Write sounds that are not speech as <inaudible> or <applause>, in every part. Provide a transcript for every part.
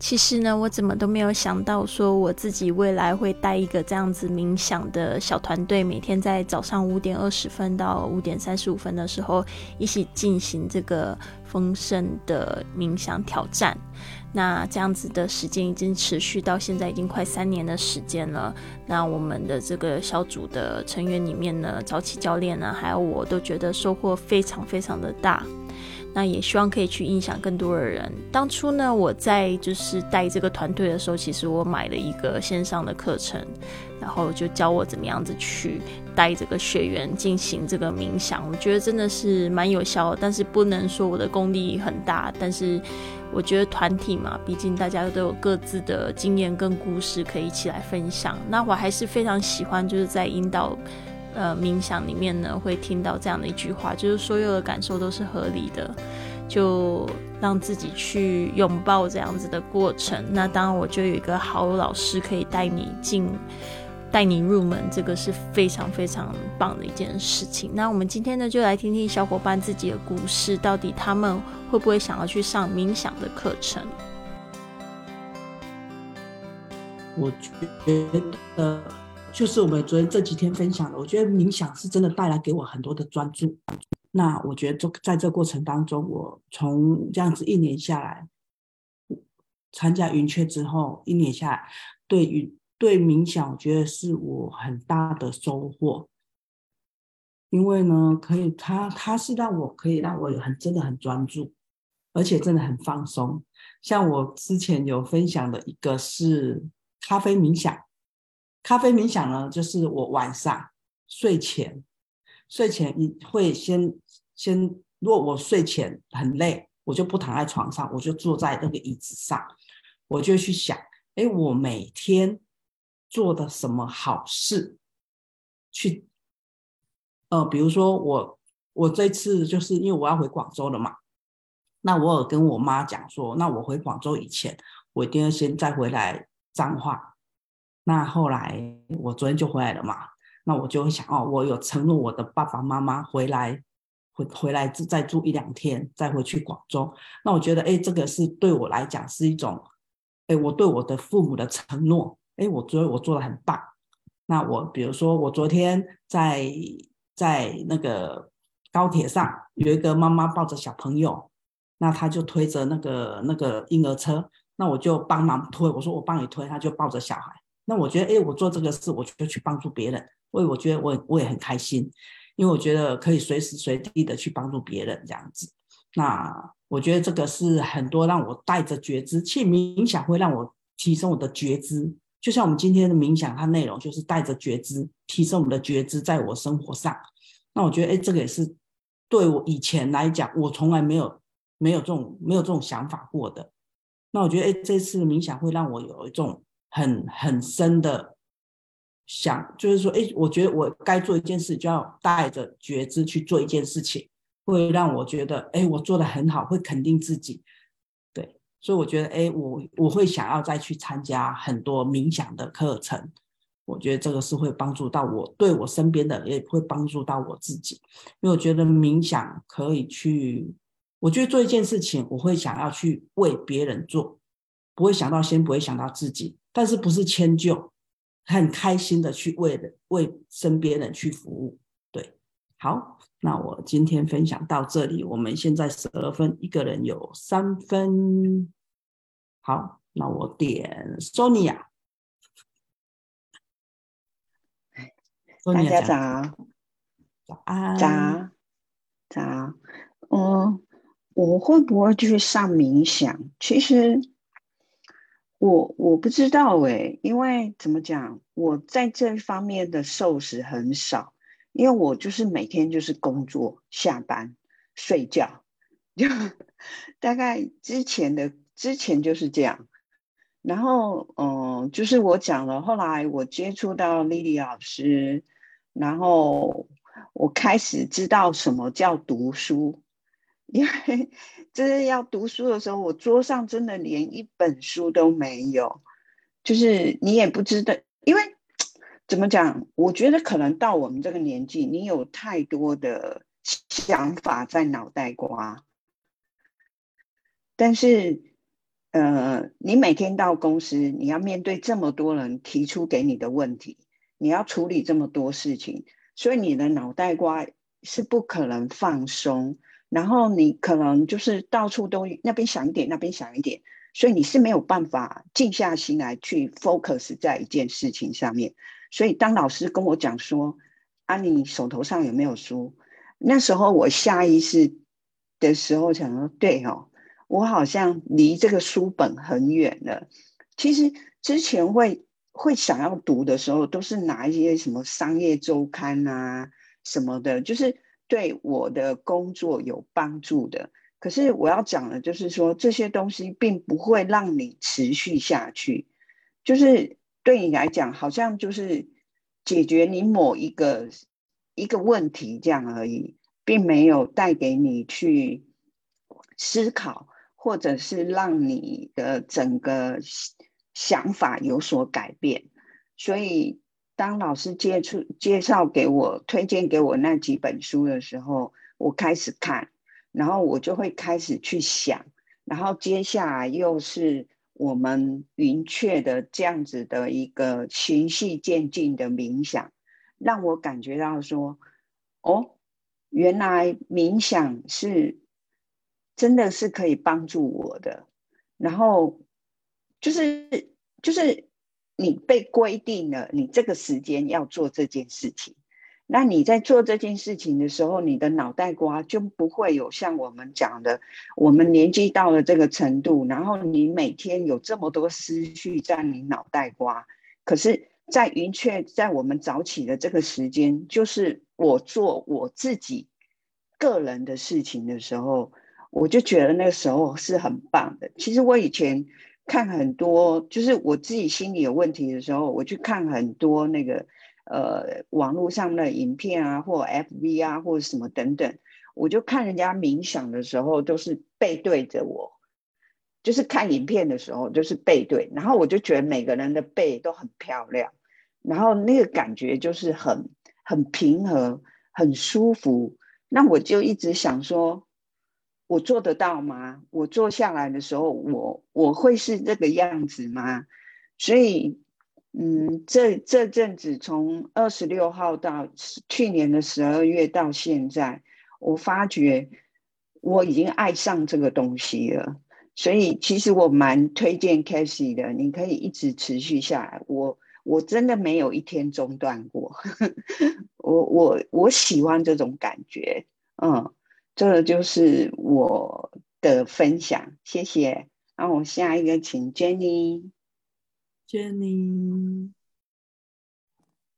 其实呢，我怎么都没有想到，说我自己未来会带一个这样子冥想的小团队，每天在早上五点二十分到五点三十五分的时候，一起进行这个丰盛的冥想挑战。那这样子的时间已经持续到现在，已经快三年的时间了。那我们的这个小组的成员里面呢，早起教练呢，还有我都觉得收获非常非常的大。那也希望可以去影响更多的人。当初呢，我在就是带这个团队的时候，其实我买了一个线上的课程，然后就教我怎么样子去带这个学员进行这个冥想。我觉得真的是蛮有效，但是不能说我的功力很大。但是我觉得团体嘛，毕竟大家都有各自的经验跟故事可以一起来分享。那我还是非常喜欢，就是在引导。呃，冥想里面呢，会听到这样的一句话，就是所有的感受都是合理的，就让自己去拥抱这样子的过程。那当然，我就有一个好老师可以带你进，带你入门，这个是非常非常棒的一件事情。那我们今天呢，就来听听小伙伴自己的故事，到底他们会不会想要去上冥想的课程？我觉得。就是我们昨天这几天分享的，我觉得冥想是真的带来给我很多的专注。那我觉得就在这过程当中，我从这样子一年下来，参加云雀之后，一年下来，对于对冥想，我觉得是我很大的收获。因为呢，可以它它是让我可以让我很真的很专注，而且真的很放松。像我之前有分享的一个是咖啡冥想。咖啡冥想呢，就是我晚上睡前，睡前你会先先，如果我睡前很累，我就不躺在床上，我就坐在那个椅子上，我就去想，哎，我每天做的什么好事，去，呃，比如说我我这次就是因为我要回广州了嘛，那我有跟我妈讲说，那我回广州以前，我一定要先再回来彰化。那后来我昨天就回来了嘛，那我就会想哦，我有承诺我的爸爸妈妈回来回回来再住一两天，再回去广州。那我觉得哎，这个是对我来讲是一种哎，我对我的父母的承诺。哎，我觉得我做的很棒。那我比如说，我昨天在在那个高铁上有一个妈妈抱着小朋友，那他就推着那个那个婴儿车，那我就帮忙推，我说我帮你推，他就抱着小孩。那我觉得，哎，我做这个事，我就去帮助别人，所以我觉得我我也很开心，因为我觉得可以随时随地的去帮助别人这样子。那我觉得这个是很多让我带着觉知去冥想，会让我提升我的觉知。就像我们今天的冥想，它内容就是带着觉知，提升我们的觉知，在我生活上。那我觉得，哎，这个也是对我以前来讲，我从来没有没有这种没有这种想法过的。那我觉得，哎，这次冥想会让我有一种。很很深的想，就是说，哎，我觉得我该做一件事，就要带着觉知去做一件事情，会让我觉得，哎，我做的很好，会肯定自己。对，所以我觉得，哎，我我会想要再去参加很多冥想的课程。我觉得这个是会帮助到我，对我身边的也会帮助到我自己，因为我觉得冥想可以去，我觉得做一件事情，我会想要去为别人做，不会想到先不会想到自己。但是不是迁就，很开心的去为了为身边人去服务，对，好，那我今天分享到这里，我们现在十二分，一个人有三分，好，那我点 Sonia，大家早，早安，早，早，嗯，我会不会去上冥想？其实。我我不知道哎，因为怎么讲，我在这方面的受食很少，因为我就是每天就是工作、下班、睡觉，就大概之前的之前就是这样。然后嗯，就是我讲了，后来我接触到莉莉老师，然后我开始知道什么叫读书，因为。就是要读书的时候，我桌上真的连一本书都没有。就是你也不知道，因为怎么讲？我觉得可能到我们这个年纪，你有太多的想法在脑袋瓜。但是呃，你每天到公司，你要面对这么多人提出给你的问题，你要处理这么多事情，所以你的脑袋瓜是不可能放松，然后你可能就是到处都那边想一点，那边想一点，所以你是没有办法静下心来去 focus 在一件事情上面。所以当老师跟我讲说：“啊，你手头上有没有书？”那时候我下意识的时候想说：“对哦，我好像离这个书本很远了。”其实之前会会想要读的时候，都是拿一些什么商业周刊啊什么的，就是对我的工作有帮助的。可是我要讲的，就是说这些东西并不会让你持续下去，就是。对你来讲，好像就是解决你某一个一个问题这样而已，并没有带给你去思考，或者是让你的整个想法有所改变。所以，当老师接触、介绍给我、推荐给我那几本书的时候，我开始看，然后我就会开始去想，然后接下来又是。我们云雀的这样子的一个循序渐进的冥想，让我感觉到说，哦，原来冥想是真的是可以帮助我的。然后就是就是你被规定了，你这个时间要做这件事情。那你在做这件事情的时候，你的脑袋瓜就不会有像我们讲的，我们年纪到了这个程度，然后你每天有这么多思绪在你脑袋瓜。可是，在云雀在我们早起的这个时间，就是我做我自己个人的事情的时候，我就觉得那个时候是很棒的。其实我以前看很多，就是我自己心里有问题的时候，我去看很多那个。呃，网络上的影片啊，或 FV 啊，或者什么等等，我就看人家冥想的时候，都是背对着我，就是看影片的时候，就是背对，然后我就觉得每个人的背都很漂亮，然后那个感觉就是很很平和，很舒服。那我就一直想说，我做得到吗？我坐下来的时候，我我会是这个样子吗？所以。嗯，这这阵子从二十六号到去年的十二月到现在，我发觉我已经爱上这个东西了。所以其实我蛮推荐 k a s e y 的，你可以一直持续下来。我我真的没有一天中断过。<laughs> 我我我喜欢这种感觉。嗯，这就是我的分享，谢谢。那我下一个请 Jenny。Jenny，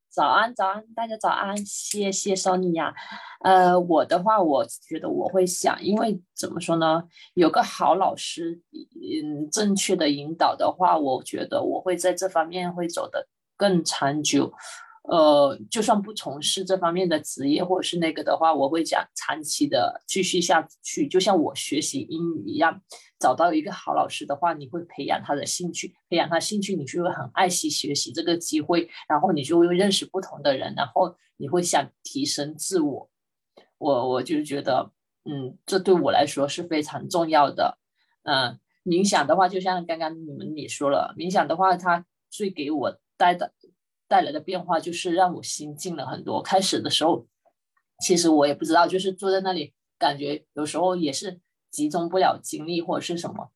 早安，早安，大家早安，谢谢 Sonia。呃，我的话，我觉得我会想，因为怎么说呢，有个好老师，嗯，正确的引导的话，我觉得我会在这方面会走得更长久。呃，就算不从事这方面的职业或者是那个的话，我会讲长期的继续下去。就像我学习英语一样，找到一个好老师的话，你会培养他的兴趣，培养他兴趣，你就会很爱惜学习这个机会，然后你就会认识不同的人，然后你会想提升自我。我我就觉得，嗯，这对我来说是非常重要的。嗯，冥想的话，就像刚刚你们也说了，冥想的话，它最给我带的。带来的变化就是让我心静了很多。开始的时候，其实我也不知道，就是坐在那里，感觉有时候也是集中不了精力或者是什么。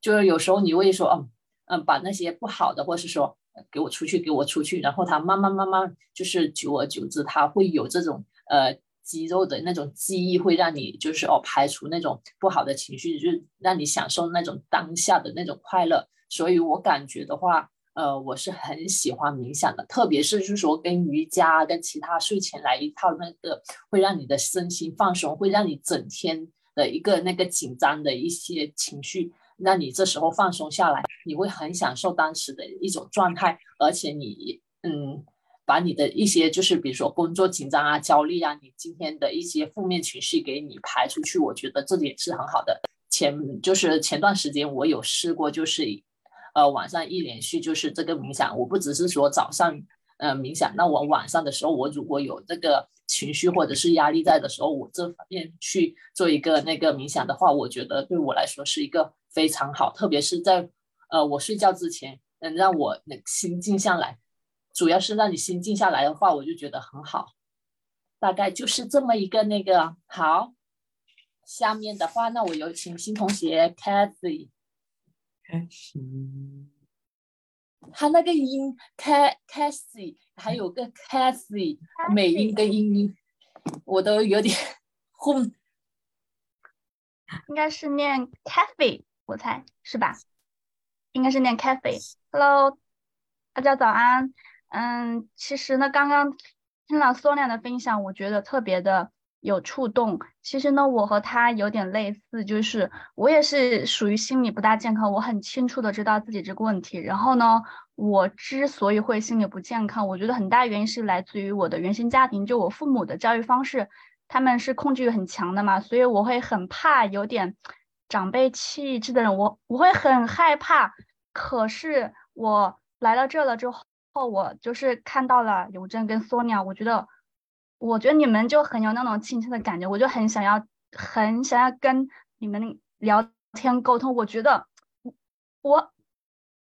就是有时候你会说，嗯嗯，把那些不好的，或是说给我出去，给我出去。然后他慢慢慢慢，就是久而久之，他会有这种呃肌肉的那种记忆，会让你就是哦排除那种不好的情绪，就是让你享受那种当下的那种快乐。所以我感觉的话。呃，我是很喜欢冥想的，特别是就是说跟瑜伽、跟其他睡前来一套那个，会让你的身心放松，会让你整天的一个那个紧张的一些情绪，让你这时候放松下来，你会很享受当时的一种状态，而且你嗯，把你的一些就是比如说工作紧张啊、焦虑啊，你今天的一些负面情绪给你排出去，我觉得这点是很好的。前就是前段时间我有试过，就是。呃，晚上一连续就是这个冥想，我不只是说早上，呃冥想。那我晚上的时候，我如果有这个情绪或者是压力在的时候，我这方面去做一个那个冥想的话，我觉得对我来说是一个非常好，特别是在呃我睡觉之前，能让我那心静下来。主要是让你心静下来的话，我就觉得很好。大概就是这么一个那个好。下面的话，那我有请新同学 Cathy。开始。他那个音，Ca，Cathy，还有个 Cathy，美音跟英音，我都有点混。应该是念 Cathy，我猜是吧？应该是念 Cathy。Hello，大家早安。嗯，其实呢，刚刚听了 Sonia 的分享，我觉得特别的有触动。其实呢，我和他有点类似，就是我也是属于心理不大健康。我很清楚的知道自己这个问题。然后呢，我之所以会心理不健康，我觉得很大原因是来自于我的原生家庭，就我父母的教育方式，他们是控制欲很强的嘛，所以我会很怕有点长辈气质的人，我我会很害怕。可是我来到这了之后。我就是看到了永正跟 Sonia，我觉得，我觉得你们就很有那种亲切的感觉，我就很想要，很想要跟你们聊天沟通。我觉得，我，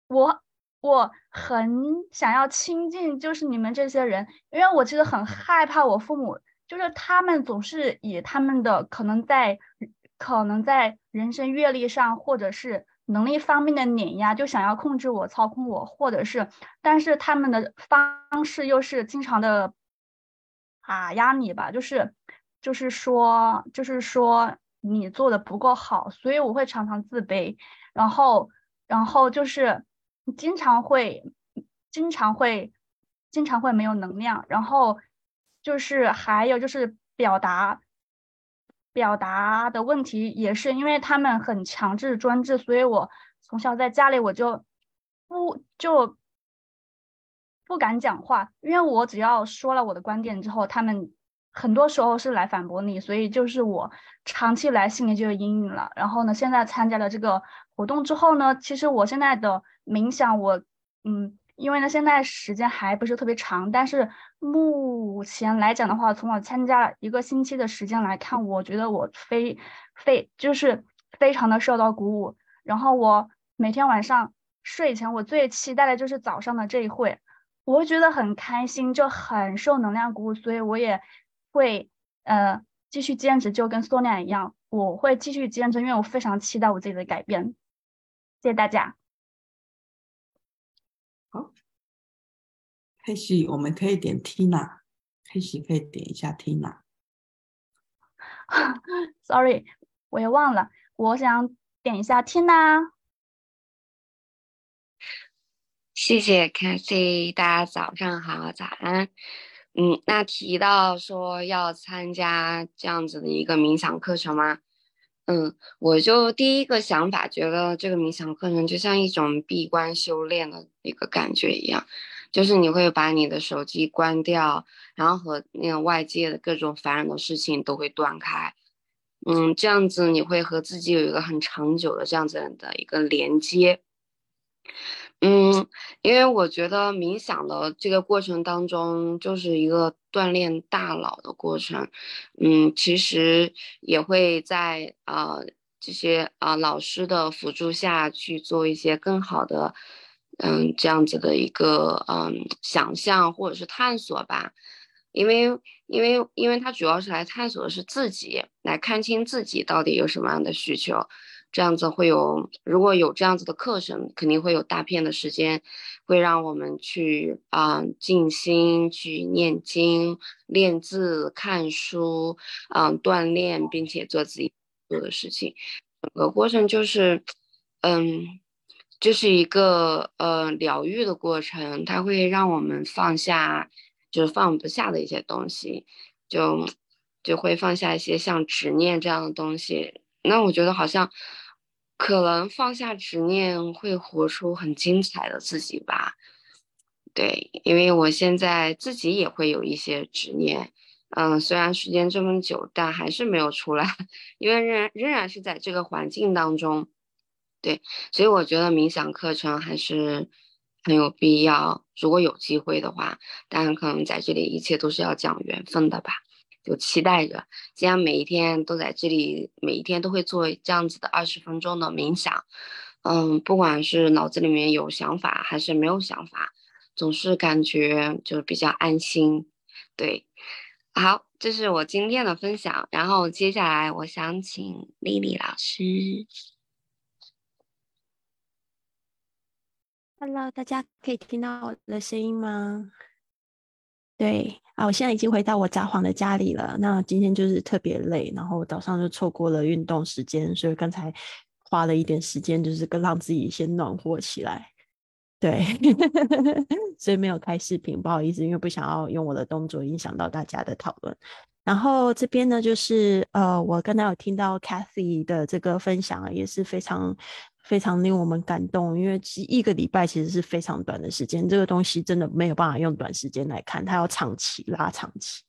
我，我很想要亲近，就是你们这些人，因为我其实很害怕我父母，就是他们总是以他们的可能在，可能在人生阅历上，或者是。能力方面的碾压，就想要控制我、操控我，或者是，但是他们的方式又是经常的打压你吧，就是，就是说，就是说你做的不够好，所以我会常常自卑，然后，然后就是经常会，经常会，经常会没有能量，然后就是还有就是表达。表达的问题也是因为他们很强制专制，所以我从小在家里我就不就不敢讲话，因为我只要说了我的观点之后，他们很多时候是来反驳你，所以就是我长期来心里就有阴影了。然后呢，现在参加了这个活动之后呢，其实我现在的冥想，我嗯。因为呢，现在时间还不是特别长，但是目前来讲的话，从我参加一个星期的时间来看，我觉得我非非就是非常的受到鼓舞。然后我每天晚上睡前，我最期待的就是早上的这一会，我会觉得很开心，就很受能量鼓舞，所以我也会呃继续坚持，就跟 Sonia 一样，我会继续坚持，因为我非常期待我自己的改变。谢谢大家。好，开始，我们可以点 Tina，开始可以点一下 Tina。<laughs> Sorry，我也忘了，我想点一下 Tina。谢谢 Cathy，大家早上好，早安。嗯，那提到说要参加这样子的一个冥想课程吗？嗯，我就第一个想法觉得这个冥想课程就像一种闭关修炼的一个感觉一样。就是你会把你的手机关掉，然后和那个外界的各种烦人的事情都会断开，嗯，这样子你会和自己有一个很长久的这样子的一个连接，因为我觉得冥想的这个过程当中就是一个锻炼大脑的过程，嗯，其实也会在呃这些啊老师的辅助下去做一些更好的。嗯，这样子的一个嗯想象或者是探索吧，因为因为因为他主要是来探索的是自己，来看清自己到底有什么样的需求，这样子会有如果有这样子的课程，肯定会有大片的时间，会让我们去啊静心去念经、练字、看书，嗯锻炼，并且做自己做的事情，整个过程就是嗯。这是一个呃疗愈的过程，它会让我们放下，就是放不下的一些东西，就就会放下一些像执念这样的东西。那我觉得好像可能放下执念会活出很精彩的自己吧。对，因为我现在自己也会有一些执念，嗯，虽然时间这么久，但还是没有出来，因为仍然仍然是在这个环境当中。对，所以我觉得冥想课程还是，很有必要。如果有机会的话，当然可能在这里一切都是要讲缘分的吧。就期待着，既然每一天都在这里，每一天都会做这样子的二十分钟的冥想。嗯，不管是脑子里面有想法还是没有想法，总是感觉就是比较安心。对，好，这是我今天的分享。然后接下来我想请丽丽老师。Hello，大家可以听到我的声音吗？对啊，我现在已经回到我札幌的家里了。那今天就是特别累，然后早上就错过了运动时间，所以刚才花了一点时间，就是跟让自己先暖和起来。对，<laughs> 所以没有开视频，不好意思，因为不想要用我的动作影响到大家的讨论。然后这边呢，就是呃，我刚才有听到 Kathy 的这个分享，也是非常。非常令我们感动，因为一个礼拜其实是非常短的时间，这个东西真的没有办法用短时间来看，它要长期拉长期。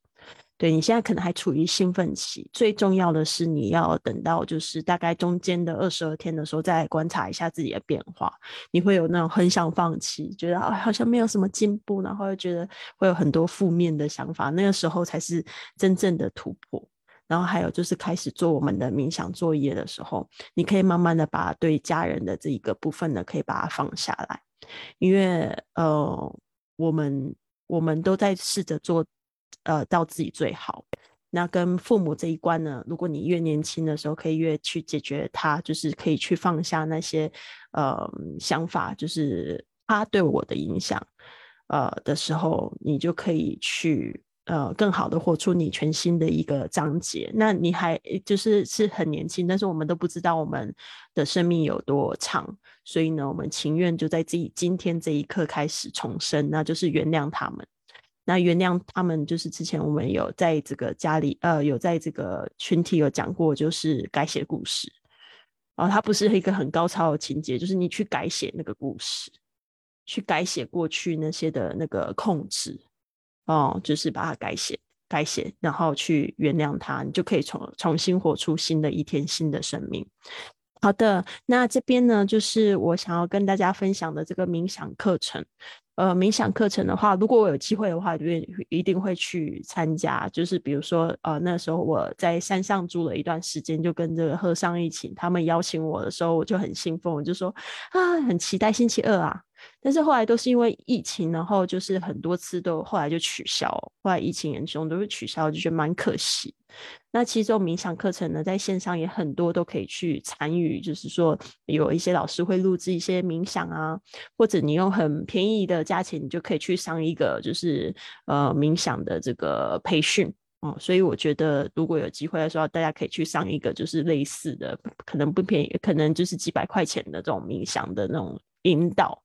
对你现在可能还处于兴奋期，最重要的是你要等到就是大概中间的二十二天的时候，再观察一下自己的变化。你会有那种很想放弃，觉得啊好像没有什么进步，然后又觉得会有很多负面的想法，那个时候才是真正的突破。然后还有就是开始做我们的冥想作业的时候，你可以慢慢的把对家人的这一个部分呢，可以把它放下来，因为呃，我们我们都在试着做呃到自己最好。那跟父母这一关呢，如果你越年轻的时候可以越去解决它，就是可以去放下那些呃想法，就是他对我的影响呃的时候，你就可以去。呃，更好的活出你全新的一个章节。那你还就是是很年轻，但是我们都不知道我们的生命有多长，所以呢，我们情愿就在自己今天这一刻开始重生，那就是原谅他们。那原谅他们，就是之前我们有在这个家里，呃，有在这个群体有讲过，就是改写故事。哦它不是一个很高超的情节，就是你去改写那个故事，去改写过去那些的那个控制。哦，就是把它改写、改写，然后去原谅他，你就可以重重新活出新的一天、新的生命。好的，那这边呢，就是我想要跟大家分享的这个冥想课程。呃，冥想课程的话，如果我有机会的话，就一定会去参加。就是比如说，呃，那时候我在山上住了一段时间，就跟这个和尚一起，他们邀请我的时候，我就很兴奋，我就说啊，很期待星期二啊。但是后来都是因为疫情，然后就是很多次都后来就取消，后来疫情严重都是取消，就觉得蛮可惜。那其实这种冥想课程呢，在线上也很多都可以去参与，就是说有一些老师会录制一些冥想啊，或者你用很便宜的价钱，你就可以去上一个就是呃冥想的这个培训哦。所以我觉得如果有机会的时候，大家可以去上一个就是类似的，可能不便宜，可能就是几百块钱的这种冥想的那种引导。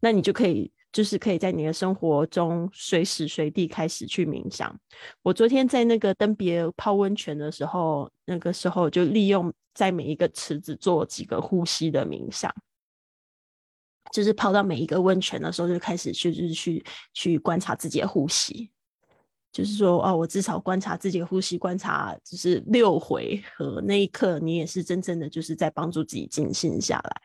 那你就可以，就是可以在你的生活中随时随地开始去冥想。我昨天在那个登别泡温泉的时候，那个时候就利用在每一个池子做几个呼吸的冥想，就是泡到每一个温泉的时候就开始去，就是去去观察自己的呼吸，就是说哦，我至少观察自己的呼吸，观察就是六回合，那一刻你也是真正的就是在帮助自己静心下来，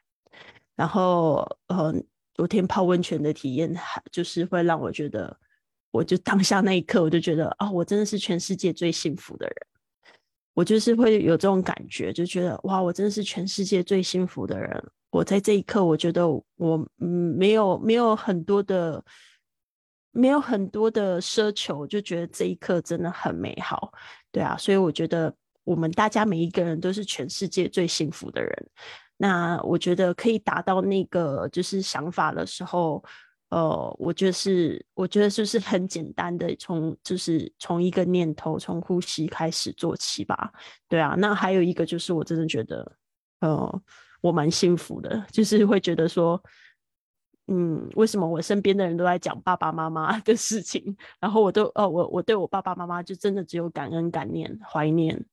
然后呃。昨天泡温泉的体验，就是会让我觉得，我就当下那一刻，我就觉得啊，我真的是全世界最幸福的人。我就是会有这种感觉，就觉得哇，我真的是全世界最幸福的人。我在这一刻，我觉得我嗯，没有没有很多的，没有很多的奢求，就觉得这一刻真的很美好。对啊，所以我觉得我们大家每一个人都是全世界最幸福的人。那我觉得可以达到那个就是想法的时候，呃，我觉得是，我觉得就是很简单的，从就是从一个念头，从呼吸开始做起吧。对啊，那还有一个就是，我真的觉得，呃，我蛮幸福的，就是会觉得说，嗯，为什么我身边的人都在讲爸爸妈妈的事情，然后我都，哦，我我对我爸爸妈妈就真的只有感恩、感念、怀念、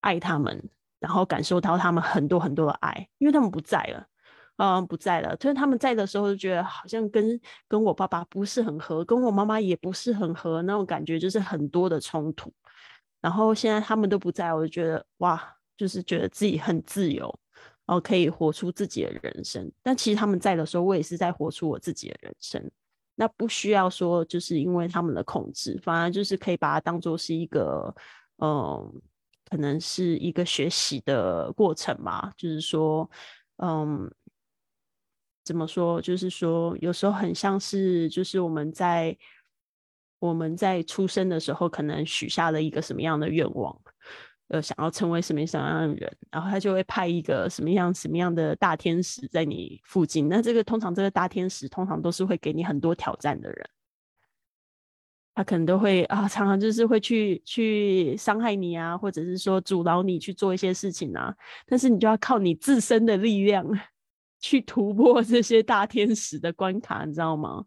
爱他们。然后感受到他们很多很多的爱，因为他们不在了，嗯，不在了。就是他们在的时候，就觉得好像跟跟我爸爸不是很合，跟我妈妈也不是很合，那种感觉就是很多的冲突。然后现在他们都不在，我就觉得哇，就是觉得自己很自由，哦，可以活出自己的人生。但其实他们在的时候，我也是在活出我自己的人生。那不需要说，就是因为他们的控制，反而就是可以把它当做是一个，嗯，可能是一个学习的过程嘛。就是说，嗯，怎么说？就是说，有时候很像是，就是我们在我们在出生的时候，可能许下了一个什么样的愿望。呃，想要成为什么什么样的人，然后他就会派一个什么样什么样的大天使在你附近。那这个通常这个大天使通常都是会给你很多挑战的人，他可能都会啊，常常就是会去去伤害你啊，或者是说阻挠你去做一些事情啊。但是你就要靠你自身的力量 <laughs> 去突破这些大天使的关卡，你知道吗？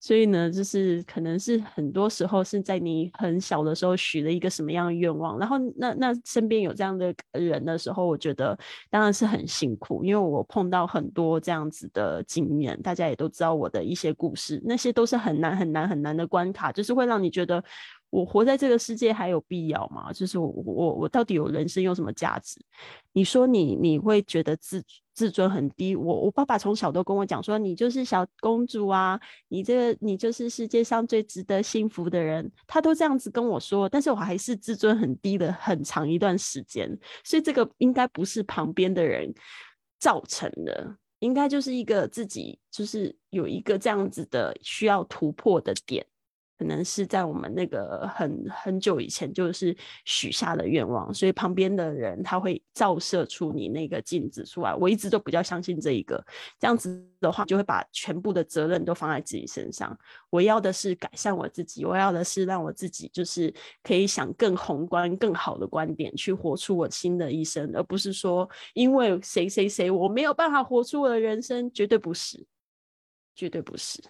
所以呢，就是可能是很多时候是在你很小的时候许了一个什么样的愿望，然后那那身边有这样的人的时候，我觉得当然是很辛苦，因为我碰到很多这样子的经验，大家也都知道我的一些故事，那些都是很难很难很难的关卡，就是会让你觉得。我活在这个世界还有必要吗？就是我我我到底有人生有什么价值？你说你你会觉得自自尊很低？我我爸爸从小都跟我讲说，你就是小公主啊，你这个你就是世界上最值得幸福的人，他都这样子跟我说。但是我还是自尊很低的很长一段时间，所以这个应该不是旁边的人造成的，应该就是一个自己就是有一个这样子的需要突破的点。可能是在我们那个很很久以前就是许下的愿望，所以旁边的人他会照射出你那个镜子出来。我一直都比较相信这一个，这样子的话就会把全部的责任都放在自己身上。我要的是改善我自己，我要的是让我自己就是可以想更宏观、更好的观点去活出我新的一生，而不是说因为谁谁谁我没有办法活出我的人生，绝对不是，绝对不是。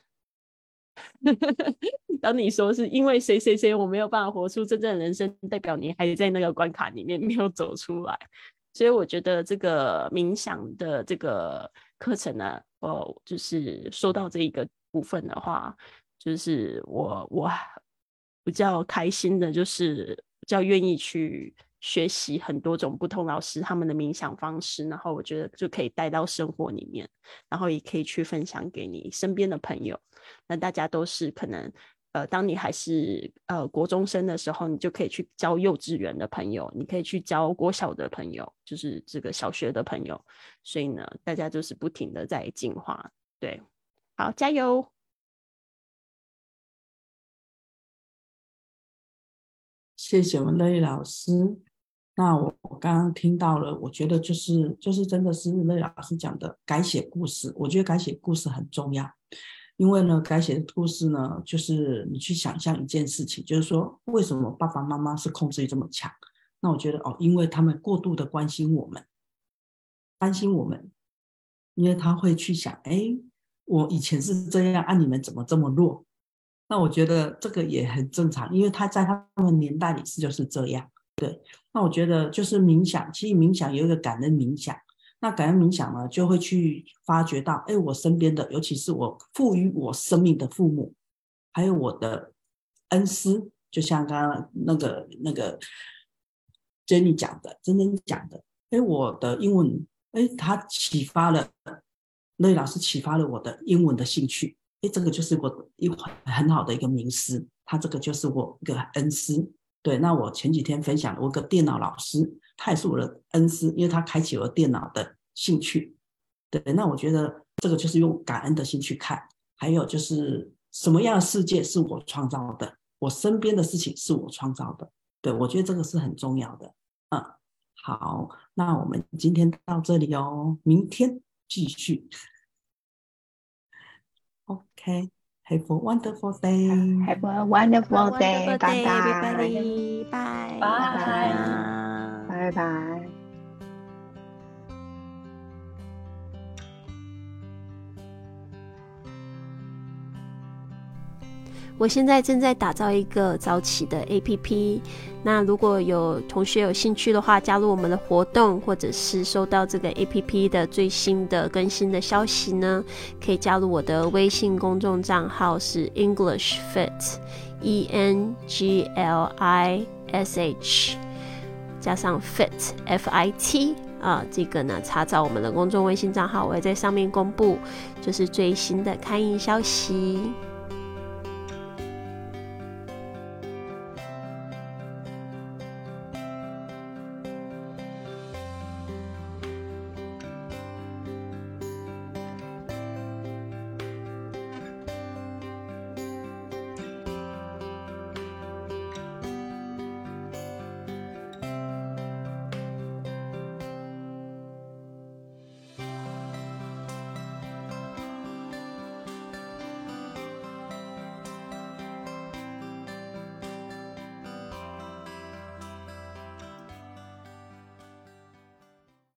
<laughs> 当你说是因为谁谁谁我没有办法活出真正的人生，代表你还在那个关卡里面没有走出来。所以我觉得这个冥想的这个课程呢，哦，就是说到这一个部分的话，就是我我比较开心的，就是比较愿意去。学习很多种不同老师他们的冥想方式，然后我觉得就可以带到生活里面，然后也可以去分享给你身边的朋友。那大家都是可能，呃，当你还是呃国中生的时候，你就可以去教幼稚园的朋友，你可以去教国小的朋友，就是这个小学的朋友。所以呢，大家就是不停的在进化。对，好，加油！谢谢我们乐意老师。那我我刚刚听到了，我觉得就是就是真的是那老师讲的改写故事，我觉得改写故事很重要，因为呢，改写故事呢，就是你去想象一件事情，就是说为什么爸爸妈妈是控制欲这么强？那我觉得哦，因为他们过度的关心我们，担心我们，因为他会去想，哎，我以前是这样，啊，你们怎么这么弱？那我觉得这个也很正常，因为他在他们年代里是就是这样。对，那我觉得就是冥想，其实冥想有一个感恩冥想。那感恩冥想呢，就会去发掘到，哎，我身边的，尤其是我赋予我生命的父母，还有我的恩师，就像刚刚那个那个 Jenny 讲的，真真讲的，哎，我的英文，哎，他启发了，那老师启发了我的英文的兴趣，哎，这个就是我一很好的一个名师，他这个就是我一个恩师。对，那我前几天分享我个电脑老师，他也是我的恩师，因为他开启了电脑的兴趣。对，那我觉得这个就是用感恩的心去看，还有就是什么样的世界是我创造的，我身边的事情是我创造的。对，我觉得这个是很重要的。嗯，好，那我们今天到这里哦，明天继续。OK。Have a wonderful day. Have a wonderful day. Bye bye. Everybody. Bye. Bye. Bye bye. 我现在正在打造一个早起的 APP。那如果有同学有兴趣的话，加入我们的活动，或者是收到这个 A P P 的最新的更新的消息呢，可以加入我的微信公众账号是 English Fit，E N G L I S H，加上 Fit F I T。啊，这个呢，查找我们的公众微信账号，我会在上面公布，就是最新的开营消息。